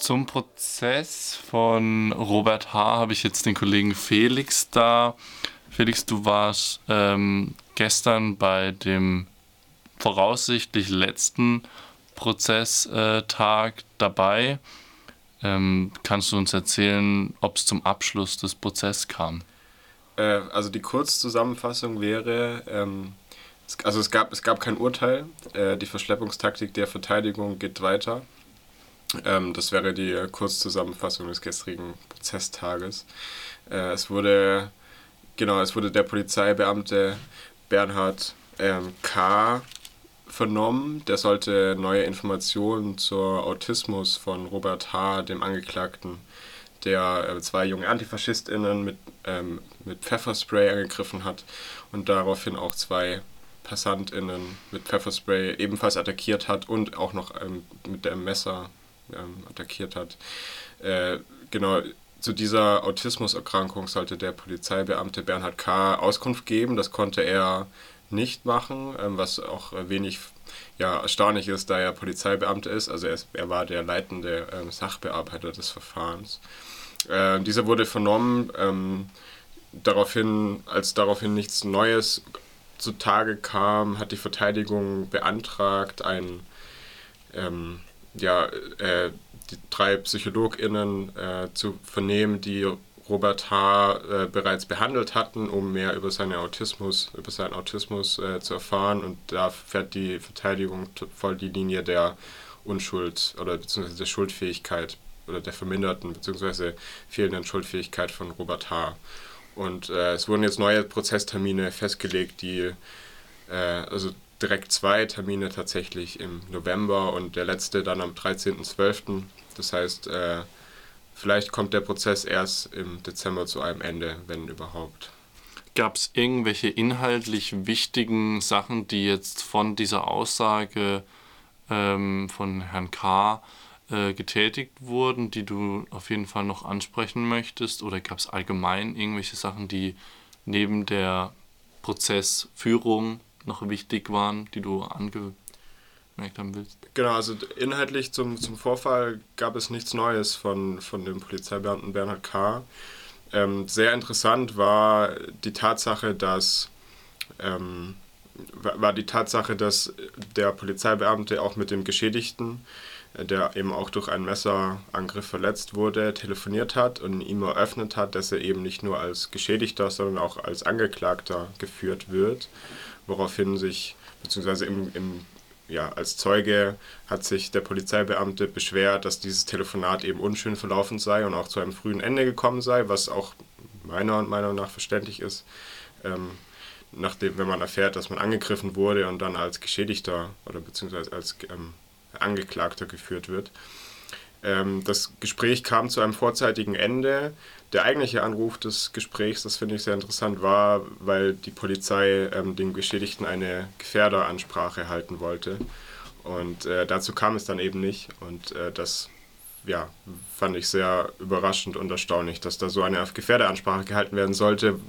Zum Prozess von Robert H. habe ich jetzt den Kollegen Felix da. Felix, du warst ähm, gestern bei dem voraussichtlich letzten Prozesstag dabei. Ähm, kannst du uns erzählen, ob es zum Abschluss des Prozesses kam? Äh, also die Kurzzusammenfassung wäre, ähm, es, also es gab, es gab kein Urteil, äh, die Verschleppungstaktik der Verteidigung geht weiter. Ähm, das wäre die Kurzzusammenfassung des gestrigen Prozesstages. Äh, es wurde, genau, es wurde der Polizeibeamte Bernhard ähm, K. vernommen. Der sollte neue Informationen zur Autismus von Robert H., dem Angeklagten, der äh, zwei junge AntifaschistInnen mit, ähm, mit Pfefferspray angegriffen hat und daraufhin auch zwei PassantInnen mit Pfefferspray ebenfalls attackiert hat und auch noch ähm, mit dem Messer ähm, attackiert hat. Äh, genau, zu dieser Autismuserkrankung sollte der Polizeibeamte Bernhard K. Auskunft geben. Das konnte er nicht machen, ähm, was auch wenig ja, erstaunlich ist, da er Polizeibeamter ist. Also er, ist, er war der leitende ähm, Sachbearbeiter des Verfahrens. Äh, dieser wurde vernommen. Ähm, daraufhin, als daraufhin nichts Neues zutage kam, hat die Verteidigung beantragt, ein ähm, ja, äh, die drei PsychologInnen äh, zu vernehmen, die Robert H. Äh, bereits behandelt hatten, um mehr über seinen Autismus, über seinen Autismus äh, zu erfahren. Und da fährt die Verteidigung voll die Linie der Unschuld oder beziehungsweise der Schuldfähigkeit oder der verminderten beziehungsweise fehlenden Schuldfähigkeit von Robert H. Und äh, es wurden jetzt neue Prozesstermine festgelegt, die äh, also direkt zwei Termine tatsächlich im November und der letzte dann am 13.12. Das heißt, äh, vielleicht kommt der Prozess erst im Dezember zu einem Ende, wenn überhaupt. Gab es irgendwelche inhaltlich wichtigen Sachen, die jetzt von dieser Aussage ähm, von Herrn K. Äh, getätigt wurden, die du auf jeden Fall noch ansprechen möchtest? Oder gab es allgemein irgendwelche Sachen, die neben der Prozessführung noch wichtig waren, die du angemerkt haben willst? Genau, also inhaltlich zum, zum Vorfall gab es nichts Neues von, von dem Polizeibeamten Bernhard K. Ähm, sehr interessant war die Tatsache, dass ähm, war die Tatsache, dass der Polizeibeamte auch mit dem Geschädigten, äh, der eben auch durch einen Messerangriff verletzt wurde, telefoniert hat und ihm eröffnet hat, dass er eben nicht nur als Geschädigter, sondern auch als Angeklagter geführt wird woraufhin sich, beziehungsweise im, im, ja, als Zeuge hat sich der Polizeibeamte beschwert, dass dieses Telefonat eben unschön verlaufen sei und auch zu einem frühen Ende gekommen sei, was auch meiner Meinung nach verständlich ist. Ähm, nachdem, wenn man erfährt, dass man angegriffen wurde und dann als Geschädigter oder beziehungsweise als ähm, Angeklagter geführt wird. Ähm, das Gespräch kam zu einem vorzeitigen Ende. Der eigentliche Anruf des Gesprächs, das finde ich sehr interessant, war, weil die Polizei ähm, dem Geschädigten eine Gefährderansprache halten wollte. Und äh, dazu kam es dann eben nicht. Und äh, das ja, fand ich sehr überraschend und erstaunlich, dass da so eine Gefährderansprache gehalten werden sollte.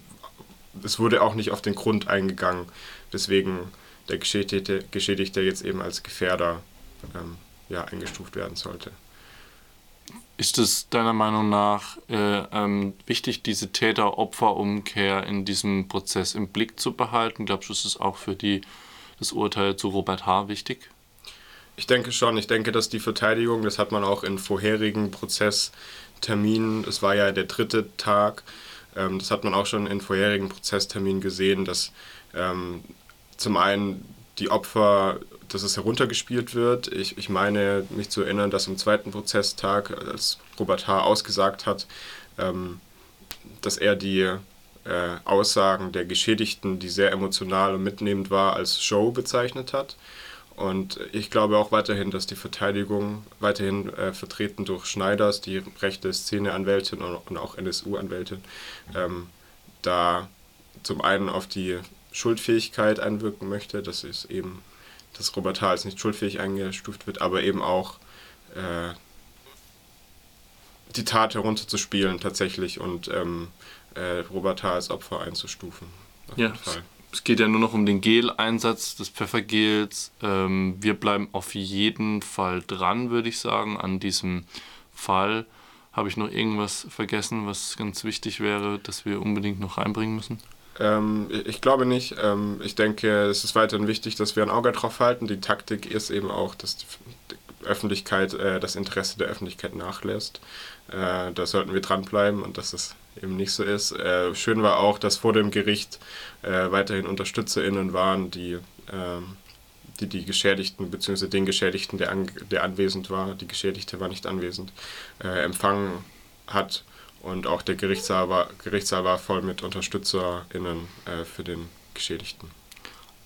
Es wurde auch nicht auf den Grund eingegangen, weswegen der Geschädigte, Geschädigte jetzt eben als Gefährder ähm, ja, eingestuft werden sollte. Ist es deiner Meinung nach äh, ähm, wichtig, diese Täter-Opfer-Umkehr in diesem Prozess im Blick zu behalten? Glaubst du, ist es auch für die, das Urteil zu Robert H. wichtig? Ich denke schon. Ich denke, dass die Verteidigung, das hat man auch in vorherigen Prozessterminen, es war ja der dritte Tag, ähm, das hat man auch schon in vorherigen Prozessterminen gesehen, dass ähm, zum einen die Opfer dass es heruntergespielt wird. Ich, ich meine, mich zu erinnern, dass am zweiten Prozesstag, als Robert H. ausgesagt hat, ähm, dass er die äh, Aussagen der Geschädigten, die sehr emotional und mitnehmend war, als Show bezeichnet hat. Und ich glaube auch weiterhin, dass die Verteidigung, weiterhin äh, vertreten durch Schneiders, die rechte Szeneanwältin und, auch NSU-Anwältin, ähm, da zum einen auf die Schuldfähigkeit einwirken möchte. Das ist eben dass Robert H. als nicht schuldfähig eingestuft wird, aber eben auch äh, die Tat herunterzuspielen tatsächlich und ähm, äh, Robert H. als Opfer einzustufen. ja, es geht ja nur noch um den Gel-Einsatz des Pfeffergels. Ähm, wir bleiben auf jeden Fall dran, würde ich sagen, an diesem Fall. Habe ich noch irgendwas vergessen, was ganz wichtig wäre, dass wir unbedingt noch reinbringen müssen? Ähm, ich glaube nicht. Ähm, ich denke, es ist weiterhin wichtig, dass wir ein Auge drauf halten. Die Taktik ist eben auch, dass die Öffentlichkeit, äh, das Interesse der Öffentlichkeit nachlässt. Äh, da sollten wir dranbleiben und dass es eben nicht so ist. Äh, schön war auch, dass vor dem Gericht äh, weiterhin UnterstützerInnen waren, die ähm, die, die Geschädigten bzw. den Geschädigten, der, an, der anwesend war, die Geschädigte war nicht anwesend, äh, empfangen hat. Und auch der Gerichtssaal war, Gerichtssaal war voll mit UnterstützerInnen äh, für den Geschädigten.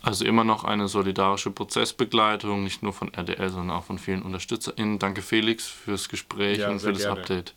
Also immer noch eine solidarische Prozessbegleitung, nicht nur von RDL, sondern auch von vielen UnterstützerInnen. Danke Felix fürs Gespräch ja, und für das gerne. Update.